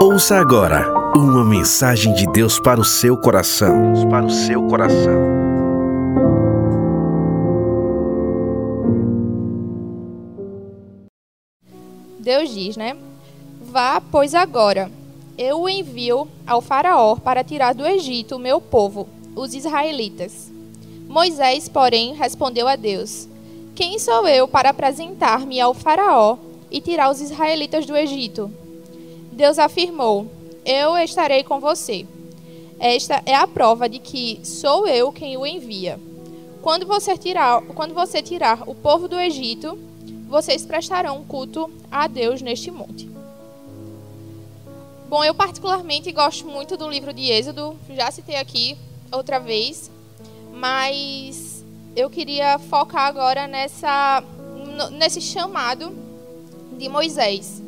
Ouça agora uma mensagem de Deus para o seu coração. Deus para o seu coração. Deus diz, né? Vá, pois agora eu o envio ao Faraó para tirar do Egito o meu povo, os israelitas. Moisés, porém, respondeu a Deus: Quem sou eu para apresentar-me ao Faraó e tirar os israelitas do Egito? Deus afirmou: Eu estarei com você. Esta é a prova de que sou eu quem o envia. Quando você tirar, quando você tirar o povo do Egito, vocês prestarão culto a Deus neste monte. Bom, eu particularmente gosto muito do livro de Êxodo, já citei aqui outra vez, mas eu queria focar agora nessa, nesse chamado de Moisés.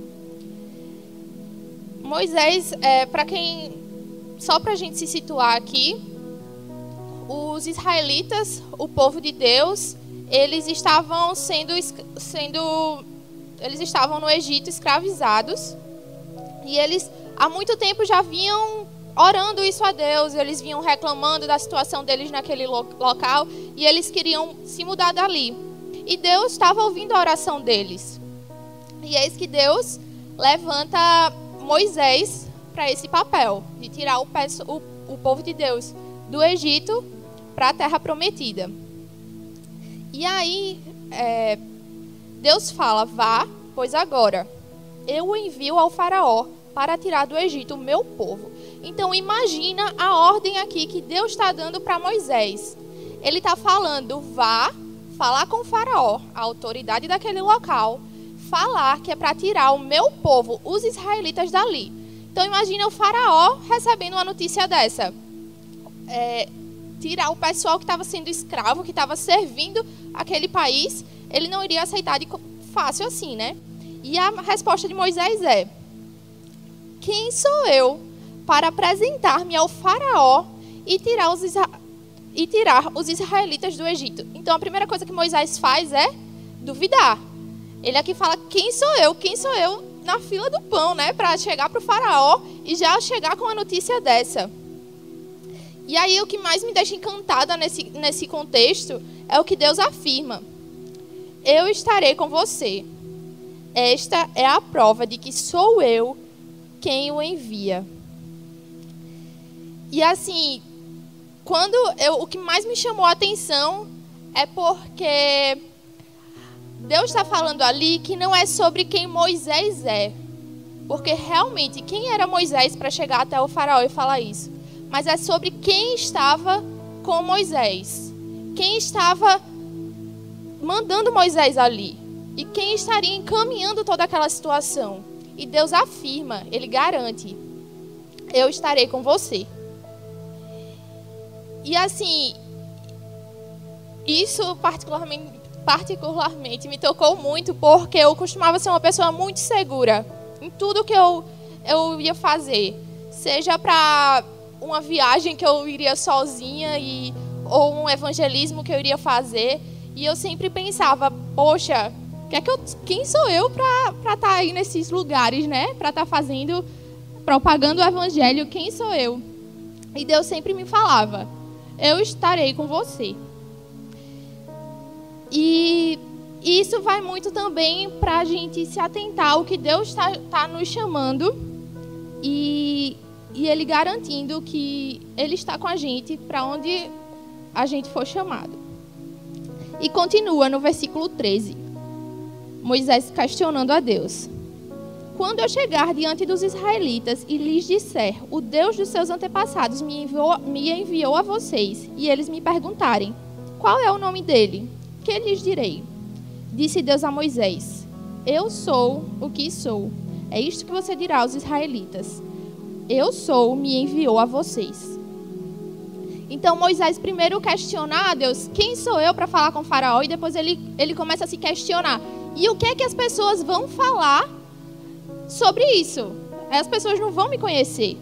Moisés, é, para quem. Só para a gente se situar aqui, os israelitas, o povo de Deus, eles estavam sendo, sendo eles estavam no Egito escravizados e eles há muito tempo já vinham orando isso a Deus, eles vinham reclamando da situação deles naquele local e eles queriam se mudar dali. E Deus estava ouvindo a oração deles. E eis que Deus levanta Moisés para esse papel de tirar o, o, o povo de Deus do Egito para a terra prometida. E aí é, Deus fala: Vá, pois agora eu o envio ao Faraó para tirar do Egito o meu povo. Então imagina a ordem aqui que Deus está dando para Moisés. Ele está falando, vá falar com o faraó, a autoridade daquele local, falar que é para tirar o meu povo, os israelitas dali. Então imagina o faraó recebendo uma notícia dessa. É, tirar o pessoal que estava sendo escravo, que estava servindo aquele país, ele não iria aceitar de fácil assim, né? E a resposta de Moisés é: Quem sou eu para apresentar-me ao Faraó e tirar, os e tirar os israelitas do Egito. Então a primeira coisa que Moisés faz é duvidar. Ele aqui fala: quem sou eu? Quem sou eu na fila do pão, né? Para chegar para o Faraó e já chegar com a notícia dessa. E aí o que mais me deixa encantada nesse, nesse contexto é o que Deus afirma: Eu estarei com você. Esta é a prova de que sou eu quem o envia. E assim, quando eu, o que mais me chamou a atenção é porque Deus está falando ali que não é sobre quem Moisés é. Porque realmente, quem era Moisés para chegar até o faraó e falar isso? Mas é sobre quem estava com Moisés. Quem estava mandando Moisés ali. E quem estaria encaminhando toda aquela situação. E Deus afirma, Ele garante: Eu estarei com você. E assim, isso particularmente, particularmente me tocou muito porque eu costumava ser uma pessoa muito segura em tudo que eu, eu ia fazer. Seja para uma viagem que eu iria sozinha e, ou um evangelismo que eu iria fazer. E eu sempre pensava, poxa, que é que eu, quem sou eu para estar tá aí nesses lugares, né? Para estar tá fazendo, propagando o evangelho, quem sou eu? E Deus sempre me falava, eu estarei com você. E isso vai muito também para a gente se atentar ao que Deus está tá nos chamando e, e Ele garantindo que Ele está com a gente para onde a gente for chamado. E continua no versículo 13. Moisés questionando a Deus. Quando eu chegar diante dos israelitas e lhes disser, o Deus dos seus antepassados me enviou, me enviou a vocês, e eles me perguntarem, qual é o nome dele? Que lhes direi? Disse Deus a Moisés, eu sou o que sou. É isto que você dirá aos israelitas. Eu sou, me enviou a vocês. Então Moisés primeiro questiona a Deus, quem sou eu para falar com faraó? E depois ele, ele começa a se questionar. E o que é que as pessoas vão falar sobre isso. As pessoas não vão me conhecer.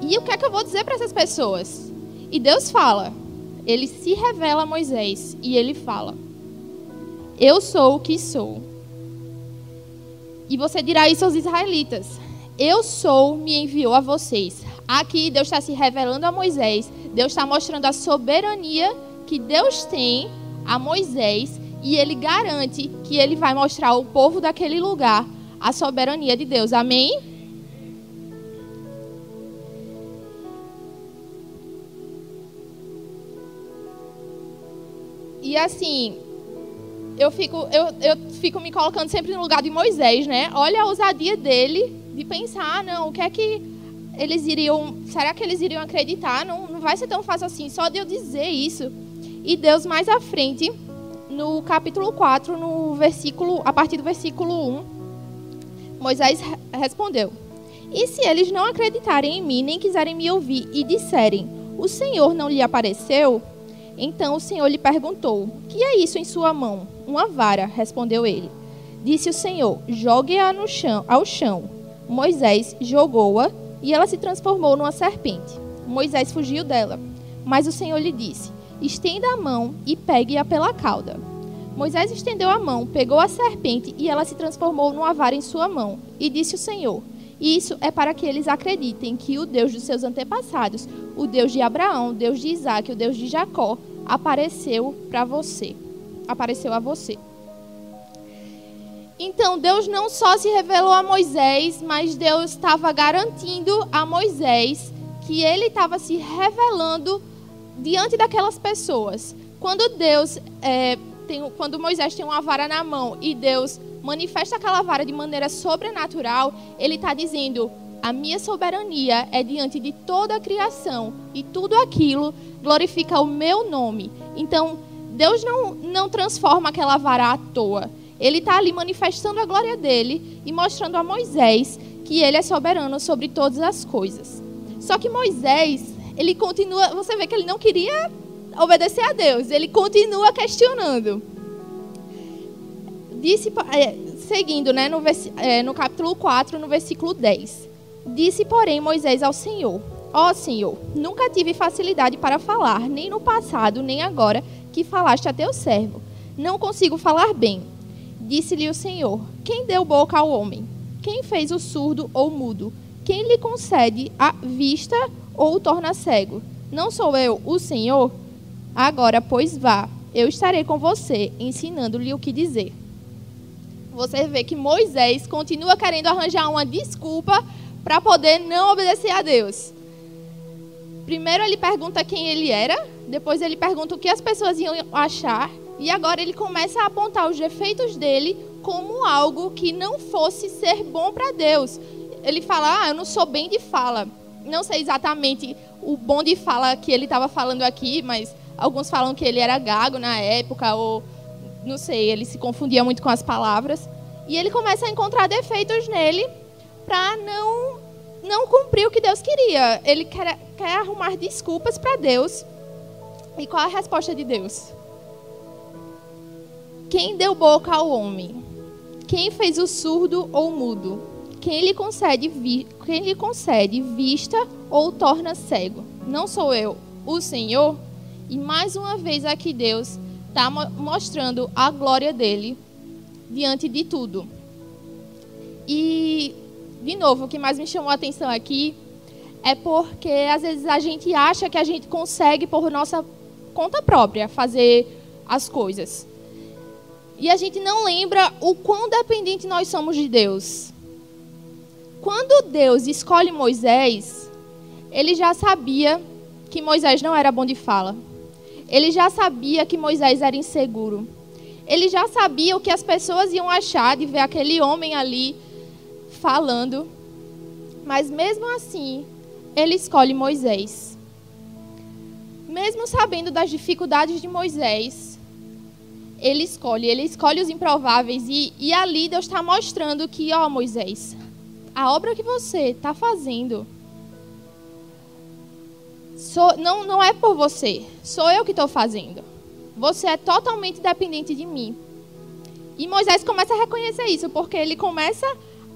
E o que é que eu vou dizer para essas pessoas? E Deus fala. Ele se revela a Moisés e ele fala: Eu sou o que sou. E você dirá isso aos israelitas: Eu sou, me enviou a vocês. Aqui Deus está se revelando a Moisés. Deus está mostrando a soberania que Deus tem a Moisés e ele garante que ele vai mostrar ao povo daquele lugar a soberania de Deus. Amém? E assim, eu fico, eu, eu fico me colocando sempre no lugar de Moisés, né? Olha a ousadia dele de pensar, ah, não, o que é que eles iriam. Será que eles iriam acreditar? Não, não vai ser tão fácil assim, só de eu dizer isso. E Deus mais à frente, no capítulo 4, no versículo, a partir do versículo 1, Moisés respondeu: E se eles não acreditarem em mim, nem quiserem me ouvir e disserem: O Senhor não lhe apareceu? Então o Senhor lhe perguntou: Que é isso em sua mão? Uma vara, respondeu ele. Disse o Senhor: Jogue-a no chão, ao chão. Moisés jogou-a e ela se transformou numa serpente. Moisés fugiu dela, mas o Senhor lhe disse: Estenda a mão e pegue-a pela cauda. Moisés estendeu a mão, pegou a serpente e ela se transformou numa vara em sua mão. E disse o Senhor: Isso é para que eles acreditem que o Deus dos seus antepassados, o Deus de Abraão, o Deus de Isaac, o Deus de Jacó, apareceu para você. Apareceu a você. Então, Deus não só se revelou a Moisés, mas Deus estava garantindo a Moisés que ele estava se revelando diante daquelas pessoas. Quando Deus é, tem, quando Moisés tem uma vara na mão e Deus manifesta aquela vara de maneira sobrenatural, ele está dizendo: a minha soberania é diante de toda a criação e tudo aquilo glorifica o meu nome. Então, Deus não, não transforma aquela vara à toa. Ele está ali manifestando a glória dele e mostrando a Moisés que ele é soberano sobre todas as coisas. Só que Moisés, ele continua, você vê que ele não queria obedecer a Deus, ele continua questionando. Disse, é, seguindo né, no, é, no capítulo 4, no versículo 10. Disse, porém, Moisés ao Senhor: Ó Senhor, nunca tive facilidade para falar, nem no passado, nem agora que falaste a teu servo. Não consigo falar bem. Disse-lhe o Senhor: Quem deu boca ao homem? Quem fez o surdo ou mudo? Quem lhe concede a vista ou o torna cego? Não sou eu, o Senhor? Agora, pois vá, eu estarei com você, ensinando-lhe o que dizer. Você vê que Moisés continua querendo arranjar uma desculpa para poder não obedecer a Deus. Primeiro ele pergunta quem ele era, depois ele pergunta o que as pessoas iam achar, e agora ele começa a apontar os defeitos dele como algo que não fosse ser bom para Deus. Ele fala: "Ah, eu não sou bem de fala". Não sei exatamente o bom de fala que ele estava falando aqui, mas alguns falam que ele era gago na época ou não sei, ele se confundia muito com as palavras. E ele começa a encontrar defeitos nele para não não cumprir o que Deus queria. Ele quer, quer arrumar desculpas para Deus. E qual a resposta de Deus? Quem deu boca ao homem? Quem fez o surdo ou mudo? Quem lhe concede, vi, quem lhe concede vista ou torna cego? Não sou eu, o Senhor? E mais uma vez aqui Deus está mostrando a glória dele diante de tudo. E de novo, o que mais me chamou a atenção aqui é porque às vezes a gente acha que a gente consegue por nossa conta própria fazer as coisas. E a gente não lembra o quão dependente nós somos de Deus. Quando Deus escolhe Moisés, ele já sabia que Moisés não era bom de fala. Ele já sabia que Moisés era inseguro. Ele já sabia o que as pessoas iam achar de ver aquele homem ali falando, mas mesmo assim, ele escolhe Moisés. Mesmo sabendo das dificuldades de Moisés, ele escolhe, ele escolhe os improváveis e, e ali Deus está mostrando que, ó Moisés, a obra que você está fazendo sou, não, não é por você, sou eu que estou fazendo. Você é totalmente dependente de mim. E Moisés começa a reconhecer isso, porque ele começa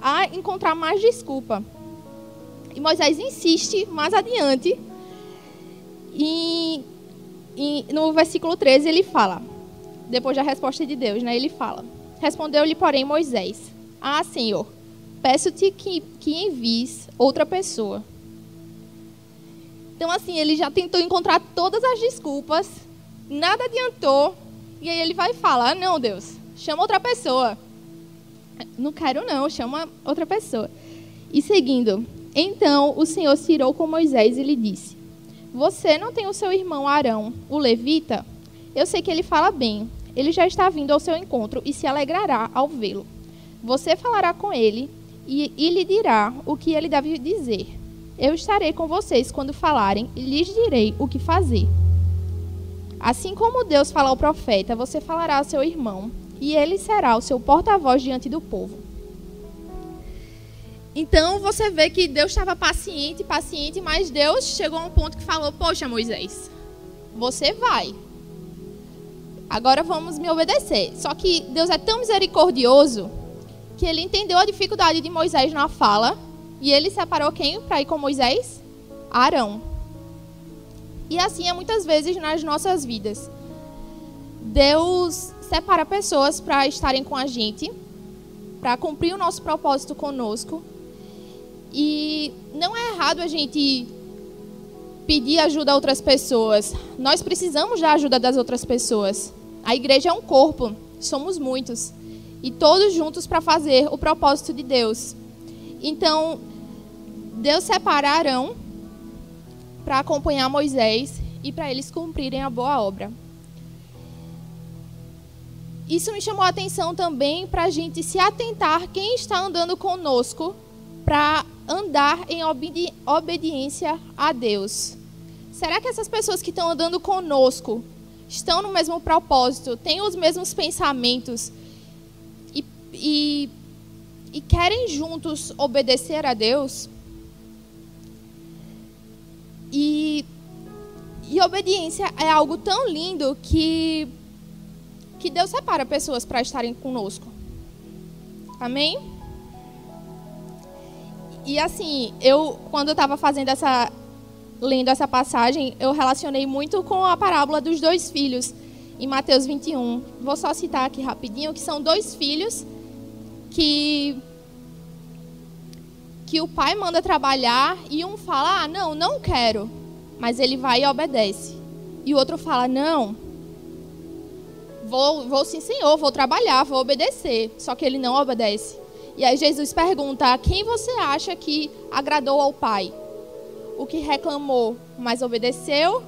a encontrar mais desculpa. E Moisés insiste mais adiante. E, e no versículo 13 ele fala, depois da resposta de Deus, né, ele fala: Respondeu-lhe, porém, Moisés: Ah, Senhor, peço-te que, que envies outra pessoa. Então, assim, ele já tentou encontrar todas as desculpas, nada adiantou, e aí ele vai falar: ah, não, Deus, chama outra pessoa. Não quero, não, chama outra pessoa. E seguindo, então o Senhor se irou com Moisés e lhe disse: Você não tem o seu irmão Arão, o levita? Eu sei que ele fala bem. Ele já está vindo ao seu encontro e se alegrará ao vê-lo. Você falará com ele e, e lhe dirá o que ele deve dizer. Eu estarei com vocês quando falarem e lhes direi o que fazer. Assim como Deus fala ao profeta, você falará ao seu irmão, e ele será o seu porta-voz diante do povo. Então você vê que Deus estava paciente, paciente, mas Deus chegou a um ponto que falou: Poxa, Moisés, você vai. Agora vamos me obedecer. Só que Deus é tão misericordioso que ele entendeu a dificuldade de Moisés na fala e ele separou quem para ir com Moisés? Arão. E assim é muitas vezes nas nossas vidas. Deus separa pessoas para estarem com a gente, para cumprir o nosso propósito conosco. E não é errado a gente pedir ajuda a outras pessoas. Nós precisamos da ajuda das outras pessoas. A igreja é um corpo, somos muitos. E todos juntos para fazer o propósito de Deus. Então, Deus separa Arão para acompanhar Moisés e para eles cumprirem a boa obra. Isso me chamou a atenção também para a gente se atentar quem está andando conosco para andar em obedi obediência a Deus. Será que essas pessoas que estão andando conosco estão no mesmo propósito, têm os mesmos pensamentos e, e, e querem juntos obedecer a Deus? E, e obediência é algo tão lindo que, que Deus separa pessoas para estarem conosco. Amém? E assim, eu quando eu estava fazendo essa lendo essa passagem, eu relacionei muito com a parábola dos dois filhos em Mateus 21. Vou só citar aqui rapidinho que são dois filhos que que o pai manda trabalhar e um fala: "Ah, não, não quero". Mas ele vai e obedece. E o outro fala: "Não. Vou, vou sim, Senhor, vou trabalhar, vou obedecer". Só que ele não obedece. E aí Jesus pergunta: "Quem você acha que agradou ao pai? O que reclamou, mas obedeceu,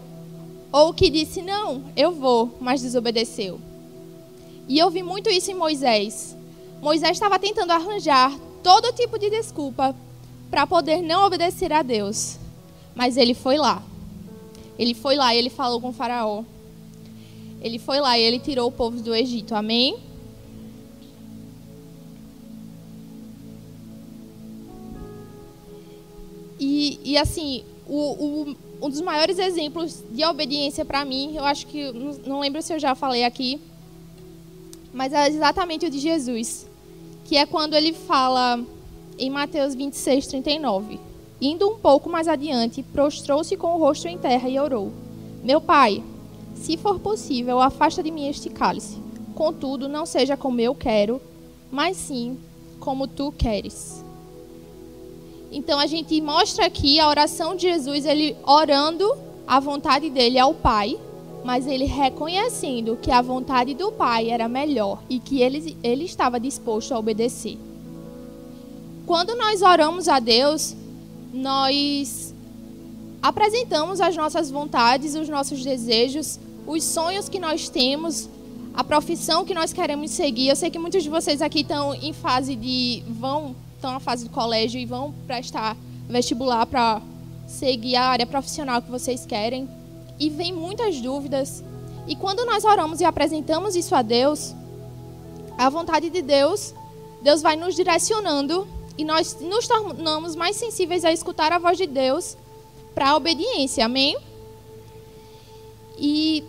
ou o que disse: "Não, eu vou", mas desobedeceu?" E eu vi muito isso em Moisés. Moisés estava tentando arranjar todo tipo de desculpa para poder não obedecer a Deus. Mas ele foi lá. Ele foi lá e ele falou com o faraó. Ele foi lá e ele tirou o povo do Egito. Amém? E, e assim, o, o, um dos maiores exemplos de obediência para mim, eu acho que, não lembro se eu já falei aqui, mas é exatamente o de Jesus, que é quando ele fala em Mateus 26, 39. Indo um pouco mais adiante, prostrou-se com o rosto em terra e orou: Meu pai, se for possível, afasta de mim este cálice. Contudo, não seja como eu quero, mas sim como tu queres. Então a gente mostra aqui a oração de Jesus, ele orando a vontade dele ao Pai, mas ele reconhecendo que a vontade do Pai era melhor e que ele, ele estava disposto a obedecer. Quando nós oramos a Deus, nós apresentamos as nossas vontades, os nossos desejos, os sonhos que nós temos, a profissão que nós queremos seguir. Eu sei que muitos de vocês aqui estão em fase de vão estão na fase de colégio e vão prestar vestibular para seguir a área profissional que vocês querem. E vem muitas dúvidas. E quando nós oramos e apresentamos isso a Deus, a vontade de Deus, Deus vai nos direcionando e nós nos tornamos mais sensíveis a escutar a voz de Deus para a obediência, amém? E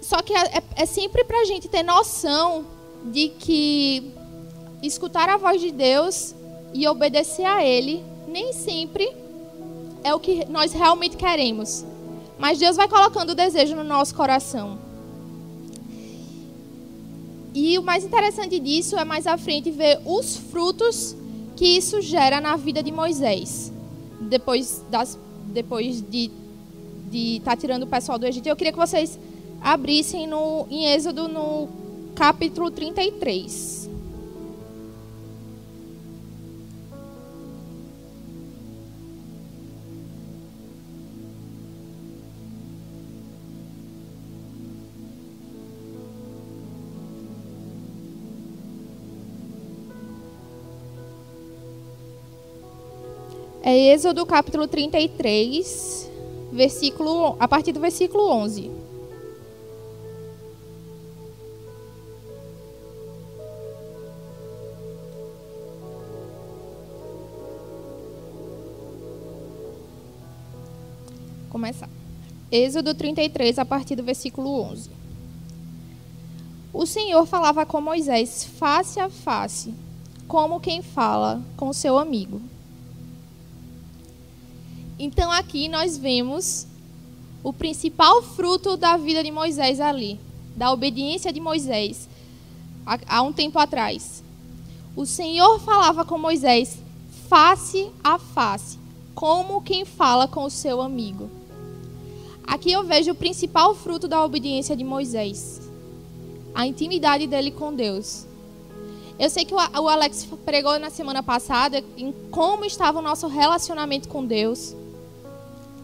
só que é, é sempre para a gente ter noção de que escutar a voz de Deus e obedecer a Ele nem sempre é o que nós realmente queremos. Mas Deus vai colocando o desejo no nosso coração. E o mais interessante disso é mais à frente ver os frutos que isso gera na vida de Moisés. Depois, das, depois de estar tá tirando o pessoal do Egito. Eu queria que vocês abrissem no, em Êxodo no capítulo 33. É Êxodo capítulo 33, versículo, a partir do versículo 11. Começar. Êxodo 33, a partir do versículo 11. O Senhor falava com Moisés face a face, como quem fala com seu amigo. Então aqui nós vemos o principal fruto da vida de Moisés ali, da obediência de Moisés há um tempo atrás. O Senhor falava com Moisés face a face, como quem fala com o seu amigo. Aqui eu vejo o principal fruto da obediência de Moisés, a intimidade dele com Deus. Eu sei que o Alex pregou na semana passada em como estava o nosso relacionamento com Deus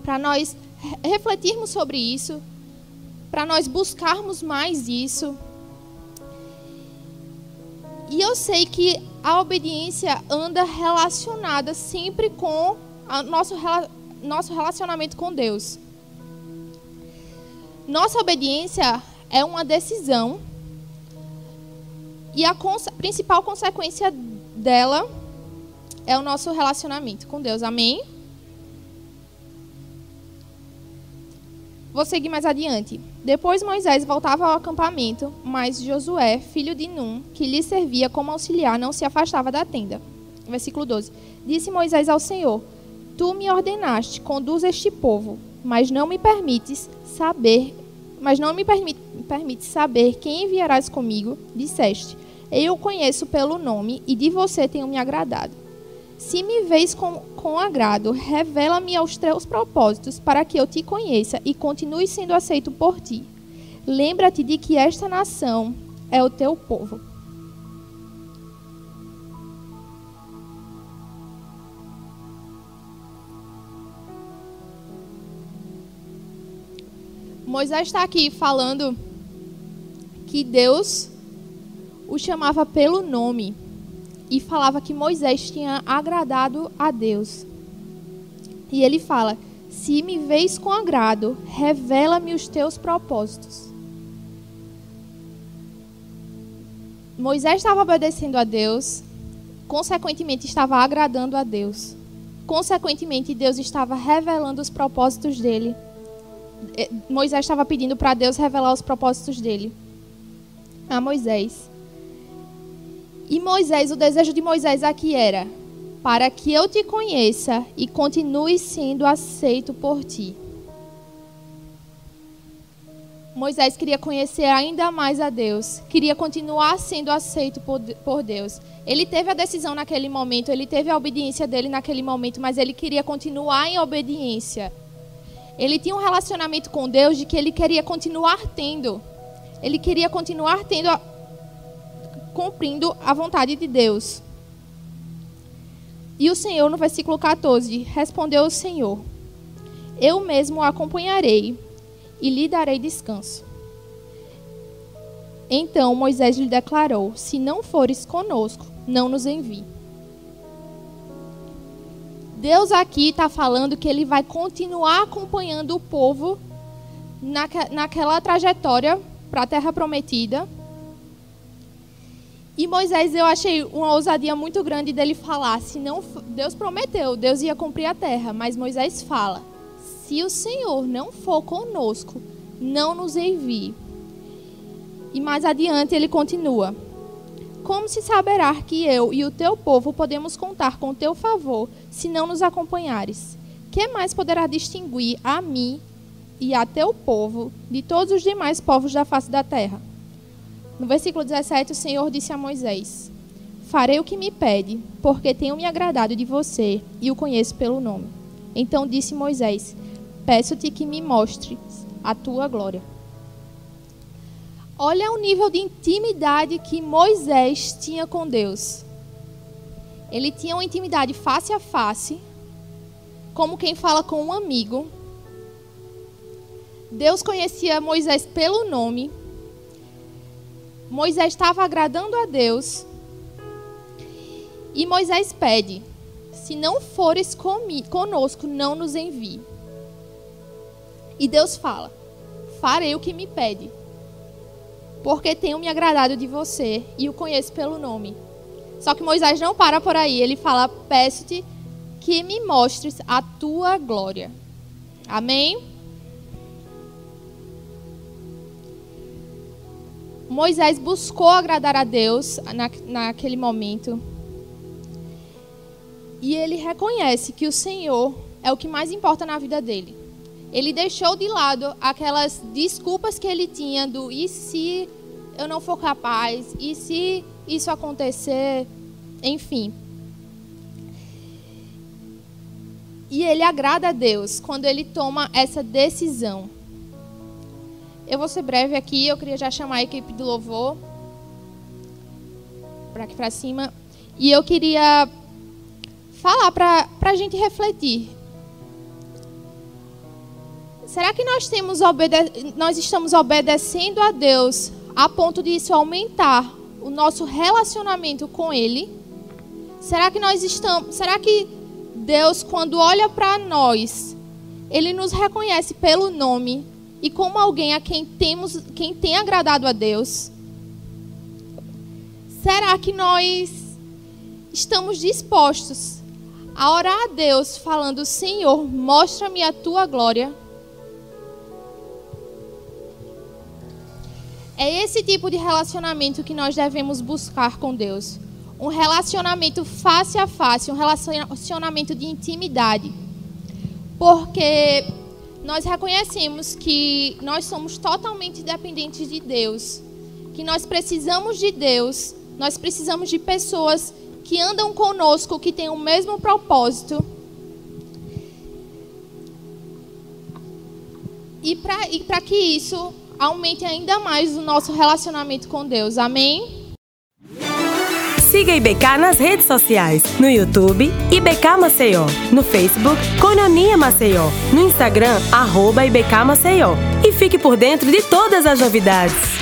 para nós refletirmos sobre isso, para nós buscarmos mais isso. E eu sei que a obediência anda relacionada sempre com o nosso, nosso relacionamento com Deus. Nossa obediência é uma decisão e a cons principal consequência dela é o nosso relacionamento com Deus. Amém? Vou seguir mais adiante. Depois Moisés voltava ao acampamento, mas Josué, filho de Num, que lhe servia como auxiliar, não se afastava da tenda. Versículo 12. Disse Moisés ao Senhor: Tu me ordenaste, conduz este povo, mas não me permites saber, mas não me permite, permites saber quem enviarás comigo. Disseste: Eu o conheço pelo nome e de você tenho me agradado. Se me vês com, com agrado, revela-me aos teus propósitos, para que eu te conheça e continue sendo aceito por ti. Lembra-te de que esta nação é o teu povo. Moisés está aqui falando que Deus o chamava pelo nome e falava que Moisés tinha agradado a Deus. E ele fala: Se me vês com agrado, revela-me os teus propósitos. Moisés estava obedecendo a Deus, consequentemente estava agradando a Deus. Consequentemente, Deus estava revelando os propósitos dele. Eh, Moisés estava pedindo para Deus revelar os propósitos dele a Moisés. E Moisés, o desejo de Moisés aqui era: para que eu te conheça e continue sendo aceito por ti. Moisés queria conhecer ainda mais a Deus, queria continuar sendo aceito por, Deus. Ele teve a decisão naquele momento, ele teve a obediência dele naquele momento, mas ele queria continuar em obediência. Ele tinha um relacionamento com Deus de que ele queria continuar tendo. Ele queria continuar tendo cumprindo a vontade de Deus. E o Senhor, no versículo 14, respondeu o Senhor: Eu mesmo o acompanharei e lhe darei descanso. Então Moisés lhe declarou: Se não fores conosco, não nos envie. Deus aqui está falando que ele vai continuar acompanhando o povo naquela trajetória para a terra prometida e Moisés, eu achei uma ousadia muito grande dele falar, se não Deus prometeu, Deus ia cumprir a terra, mas Moisés fala: se o Senhor não for conosco, não nos envie. E mais adiante ele continua: Como se saberá que eu e o teu povo podemos contar com teu favor, se não nos acompanhares? Que mais poderá distinguir a mim e a teu povo de todos os demais povos da face da terra? No versículo 17, o Senhor disse a Moisés: Farei o que me pede, porque tenho me agradado de você e o conheço pelo nome. Então disse Moisés: Peço-te que me mostres a tua glória. Olha o nível de intimidade que Moisés tinha com Deus. Ele tinha uma intimidade face a face, como quem fala com um amigo. Deus conhecia Moisés pelo nome. Moisés estava agradando a Deus. E Moisés pede: Se não fores conosco, não nos envie. E Deus fala: Farei o que me pede, porque tenho me agradado de você e o conheço pelo nome. Só que Moisés não para por aí, ele fala: Peço-te que me mostres a tua glória. Amém? Moisés buscou agradar a Deus na, naquele momento. E ele reconhece que o Senhor é o que mais importa na vida dele ele deixou de lado aquelas desculpas que ele tinha do e se eu não for capaz, e se isso acontecer, enfim. E ele agrada a Deus quando ele toma essa decisão. Eu vou ser breve aqui, eu queria já chamar a equipe do louvor para aqui para cima. E eu queria falar para a gente refletir Será que nós, temos nós estamos obedecendo a Deus a ponto de isso aumentar o nosso relacionamento com Ele? Será que nós estamos. Será que Deus, quando olha para nós, Ele nos reconhece pelo nome e como alguém a quem temos, quem tem agradado a Deus? Será que nós estamos dispostos a orar a Deus falando: Senhor, mostra-me a tua glória? É esse tipo de relacionamento que nós devemos buscar com Deus. Um relacionamento face a face, um relacionamento de intimidade. Porque nós reconhecemos que nós somos totalmente dependentes de Deus, que nós precisamos de Deus, nós precisamos de pessoas que andam conosco, que têm o mesmo propósito. E para que isso aumente ainda mais o nosso relacionamento com Deus. Amém? Siga IBK nas redes sociais, no YouTube, IBK Maceió, no Facebook, Cononia Maceió, no Instagram, arroba IBK Maceió. E fique por dentro de todas as novidades.